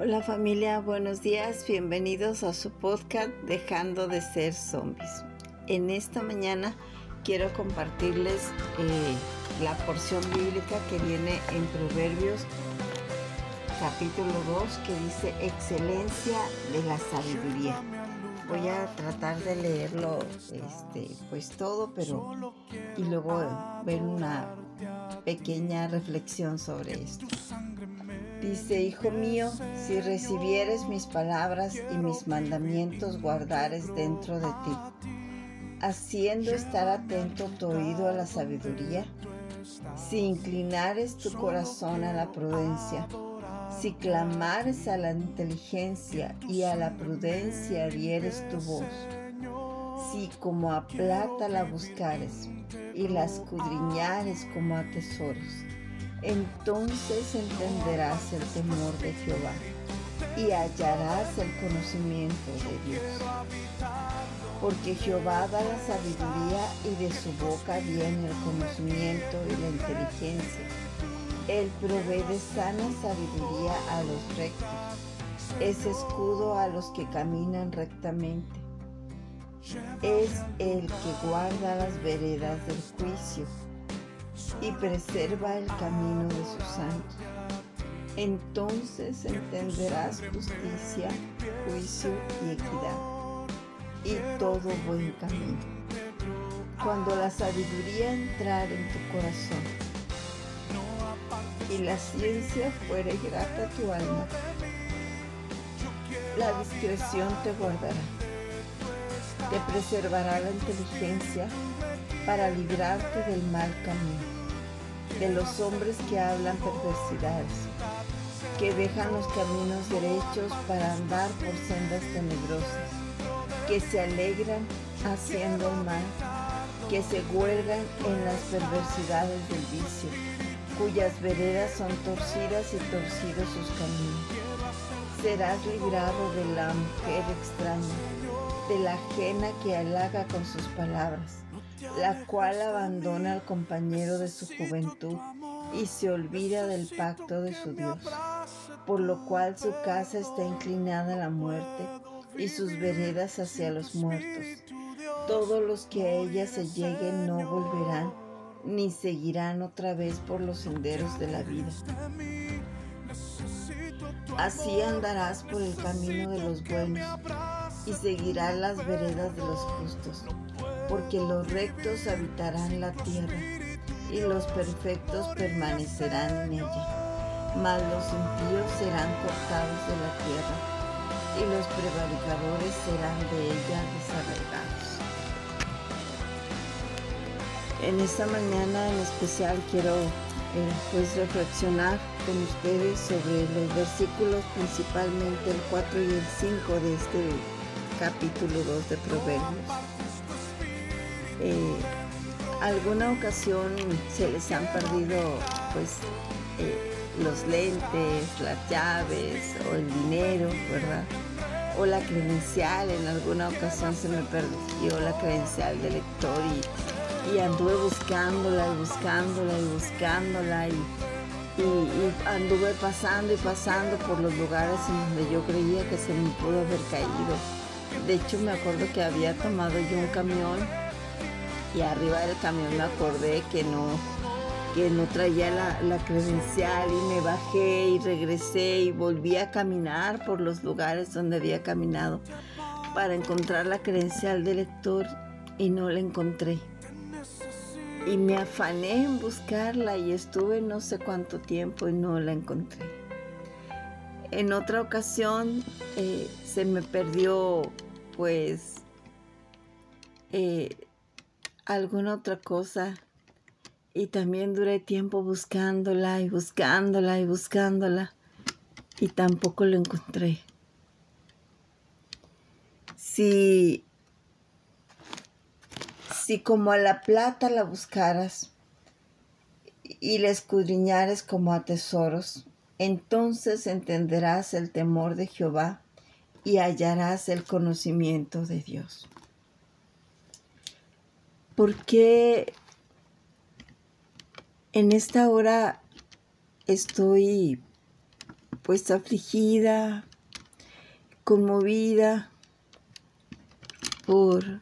Hola familia, buenos días, bienvenidos a su podcast Dejando de ser zombies. En esta mañana quiero compartirles eh, la porción bíblica que viene en Proverbios capítulo 2 que dice excelencia de la sabiduría. Voy a tratar de leerlo este, pues todo, pero y luego ver una pequeña reflexión sobre esto. Dice, Hijo mío, si recibieres mis palabras y mis mandamientos guardares dentro de ti, haciendo estar atento tu oído a la sabiduría, si inclinares tu corazón a la prudencia, si clamares a la inteligencia y a la prudencia dieres tu voz, si como a plata la buscares y la escudriñares como a tesoros, entonces entenderás el temor de Jehová y hallarás el conocimiento de Dios. Porque Jehová da la sabiduría y de su boca viene el conocimiento y la inteligencia. Él provee de sana sabiduría a los rectos. Es escudo a los que caminan rectamente. Es el que guarda las veredas del juicio y preserva el camino de sus santos. Entonces entenderás justicia, juicio y equidad, y todo buen camino. Cuando la sabiduría entrar en tu corazón y la ciencia fuere grata a tu alma, la discreción te guardará, te preservará la inteligencia para librarte del mal camino de los hombres que hablan perversidades, que dejan los caminos derechos para andar por sendas tenebrosas, que se alegran haciendo el mal, que se huelgan en las perversidades del vicio, cuyas veredas son torcidas y torcidos sus caminos. Serás librado de la mujer extraña, de la ajena que halaga con sus palabras la cual abandona al compañero de su juventud y se olvida del pacto de su Dios, por lo cual su casa está inclinada a la muerte y sus veredas hacia los muertos. Todos los que a ella se lleguen no volverán, ni seguirán otra vez por los senderos de la vida. Así andarás por el camino de los buenos y seguirás las veredas de los justos porque los rectos habitarán la tierra y los perfectos permanecerán en ella. Mas los impíos serán cortados de la tierra y los prevaricadores serán de ella desarraigados. En esta mañana en especial quiero eh, pues reflexionar con ustedes sobre los versículos, principalmente el 4 y el 5 de este capítulo 2 de Proverbios. Eh, alguna ocasión se les han perdido pues eh, los lentes, las llaves o el dinero, ¿verdad? O la credencial, en alguna ocasión se me perdió la credencial de lector y, anduve buscándola y buscándola y buscándola y, anduve pasando y pasando por los lugares en donde yo creía que se me pudo haber caído. De hecho me acuerdo que había tomado yo un camión y arriba del camión me acordé que no, que no traía la, credencial y me bajé y regresé y volví a caminar por los lugares donde había caminado para encontrar la credencial del lector y no la encontré. Y me afané en buscarla y estuve no sé cuánto tiempo y no la encontré. En otra ocasión eh, se me perdió pues eh, alguna otra cosa. Y también duré tiempo buscándola y buscándola y buscándola. Y tampoco lo encontré. Si, si como a la plata la buscaras y la escudriñares como a tesoros, entonces entenderás el temor de Jehová y hallarás el conocimiento de Dios. Porque en esta hora estoy pues afligida, conmovida por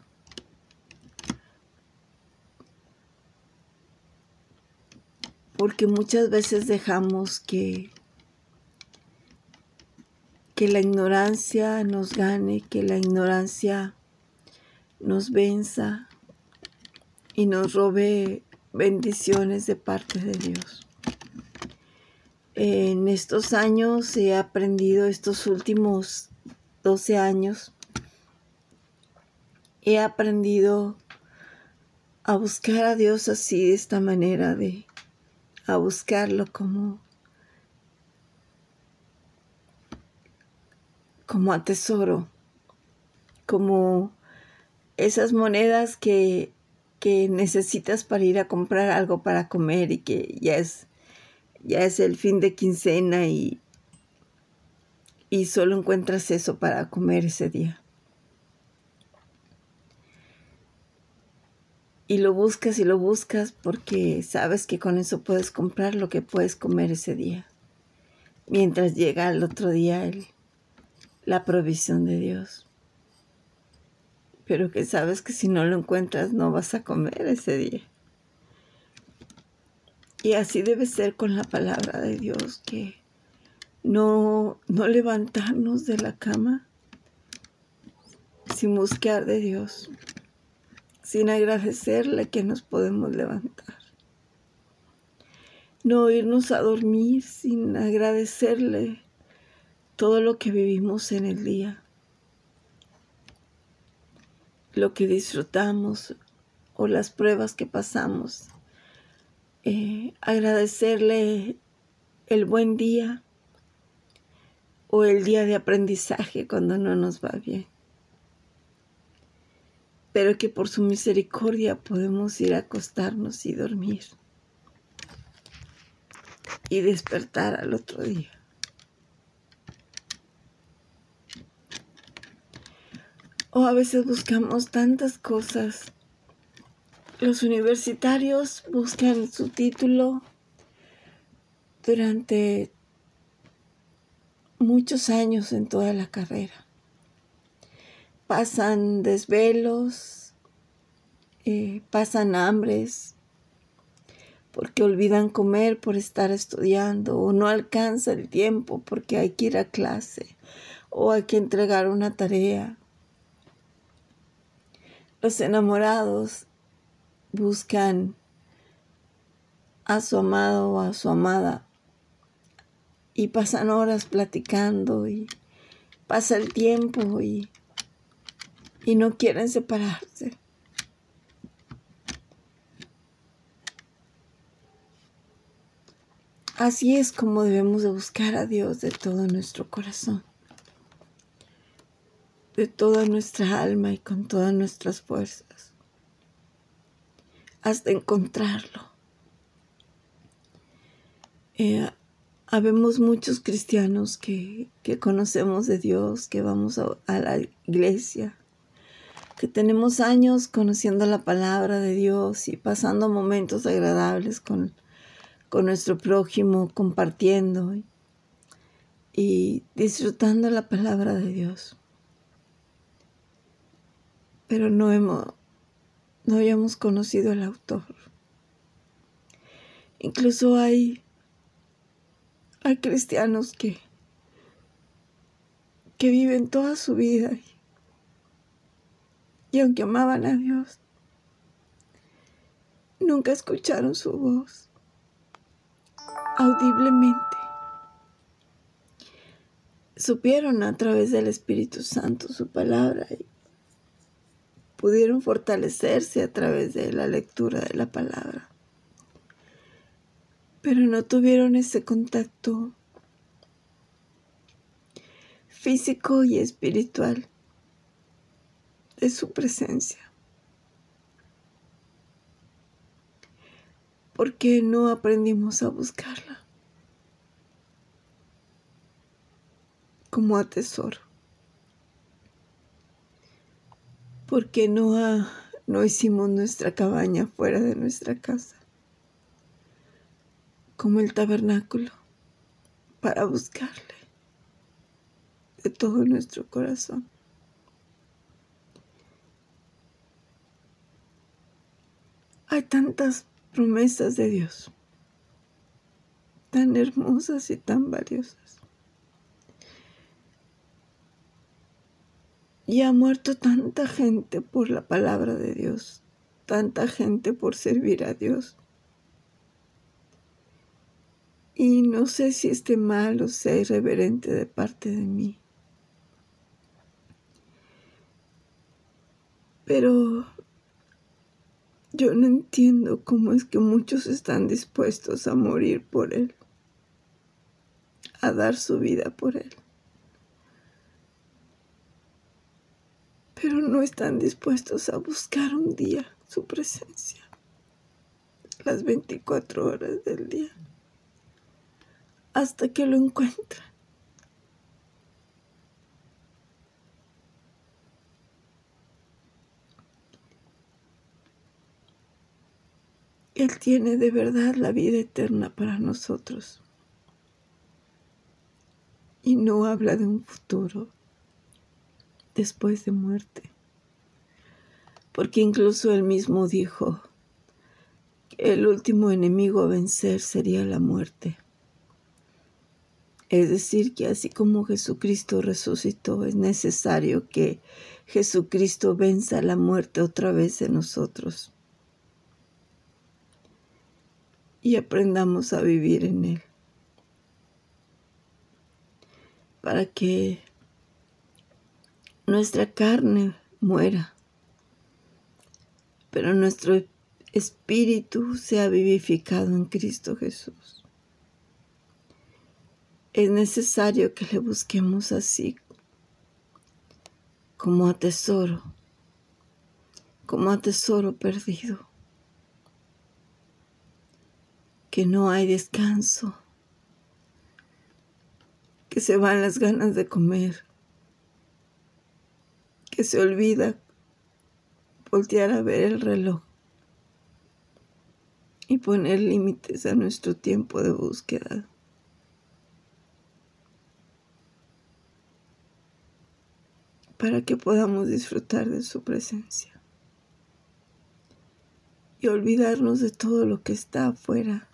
porque muchas veces dejamos que que la ignorancia nos gane, que la ignorancia nos venza y nos robe bendiciones de parte de Dios. En estos años he aprendido, estos últimos 12 años, he aprendido a buscar a Dios así, de esta manera, de a buscarlo como como atesoro, como esas monedas que, que necesitas para ir a comprar algo para comer y que ya es, ya es el fin de quincena y, y solo encuentras eso para comer ese día. Y lo buscas y lo buscas porque sabes que con eso puedes comprar lo que puedes comer ese día. Mientras llega el otro día el, la provisión de Dios. Pero que sabes que si no lo encuentras no vas a comer ese día. Y así debe ser con la palabra de Dios, que no, no levantarnos de la cama sin buscar de Dios, sin agradecerle que nos podemos levantar. No irnos a dormir sin agradecerle todo lo que vivimos en el día, lo que disfrutamos o las pruebas que pasamos. Eh, agradecerle el buen día o el día de aprendizaje cuando no nos va bien. Pero que por su misericordia podemos ir a acostarnos y dormir y despertar al otro día. O a veces buscamos tantas cosas. Los universitarios buscan su título durante muchos años en toda la carrera. Pasan desvelos, eh, pasan hambres, porque olvidan comer por estar estudiando, o no alcanza el tiempo porque hay que ir a clase, o hay que entregar una tarea los enamorados buscan a su amado o a su amada y pasan horas platicando y pasa el tiempo y, y no quieren separarse. Así es como debemos de buscar a Dios de todo nuestro corazón de toda nuestra alma y con todas nuestras fuerzas, hasta encontrarlo. Eh, habemos muchos cristianos que, conocemos de Dios, que vamos a, la iglesia, que tenemos años conociendo la palabra de Dios y pasando momentos agradables con, con nuestro prójimo, compartiendo y disfrutando la palabra de Dios pero no hemos, no habíamos conocido al autor. Incluso hay, hay cristianos que, que viven toda su vida y, y aunque amaban a Dios, nunca escucharon su voz audiblemente. Supieron a través del Espíritu Santo su palabra y pudieron fortalecerse a través de la lectura de la palabra. Pero no tuvieron ese contacto físico y espiritual de su presencia. Porque no aprendimos a buscarla como a tesoro. Porque no, no hicimos nuestra cabaña fuera de nuestra casa, como el tabernáculo, para buscarle de todo nuestro corazón. Hay tantas promesas de Dios, tan hermosas y tan valiosas. Y ha muerto tanta gente por la palabra de Dios, tanta gente por servir a Dios. Y no sé si esté mal o sea irreverente de parte de mí. Pero yo no entiendo cómo es que muchos están dispuestos a morir por Él, a dar su vida por Él. Pero no están dispuestos a buscar un día su presencia, las 24 horas del día, hasta que lo encuentran. Él tiene de verdad la vida eterna para nosotros. Y no habla de un futuro después de muerte. Porque incluso él mismo dijo que el último enemigo a vencer sería la muerte. Es decir, que así como Jesucristo resucitó, es necesario que Jesucristo venza la muerte otra vez en nosotros y aprendamos a vivir en Él. Para que nuestra carne muera, pero nuestro espíritu sea vivificado en Cristo Jesús. Es necesario que le busquemos así, como a tesoro, como a tesoro perdido que no hay descanso, que se van las ganas de comer, que se olvida voltear a ver el reloj y poner límites a nuestro tiempo de búsqueda. para que podamos disfrutar de su presencia y olvidarnos de todo lo que está afuera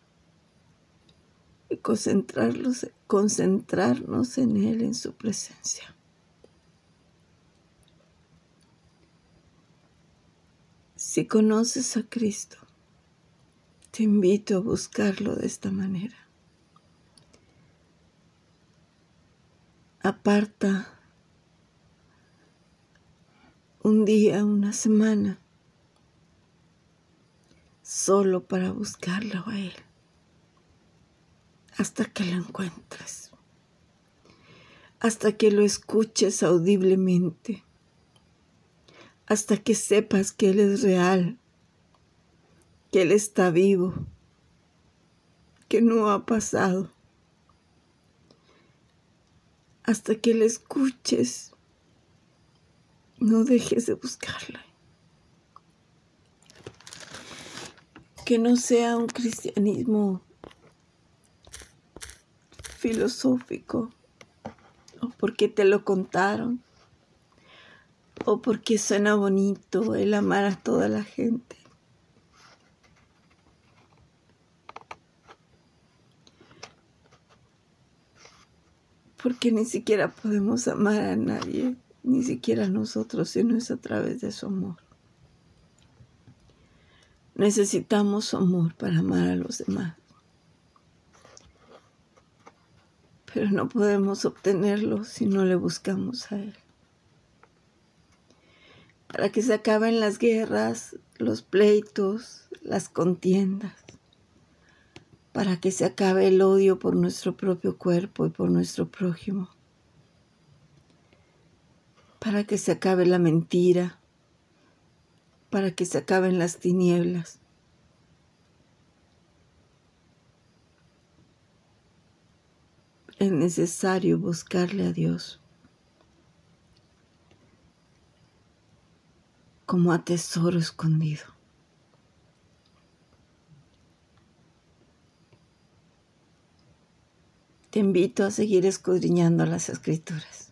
y concentrarnos, concentrarnos en Él, en su presencia. Si conoces a Cristo, te invito a buscarlo de esta manera. Aparta un día, una semana, solo para buscarlo a Él hasta que lo encuentres, hasta que lo escuches audiblemente, hasta que sepas que Él es real, que Él está vivo, que no ha pasado, hasta que le escuches, no dejes de buscarla. Que no sea un cristianismo filosófico, o porque te lo contaron, o porque suena bonito el amar a toda la gente. Porque ni siquiera podemos amar a nadie, ni siquiera a nosotros, si no es a través de su amor. Necesitamos su amor para amar a los demás. pero no podemos obtenerlo si no le buscamos a Él. Para que se acaben las guerras, los pleitos, las contiendas, para que se acabe el odio por nuestro propio cuerpo y por nuestro prójimo, para que se acabe la mentira, para que se acaben las tinieblas, es necesario buscarle a Dios como a tesoro escondido. Te invito a seguir escudriñando las escrituras.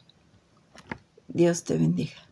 Dios te bendiga.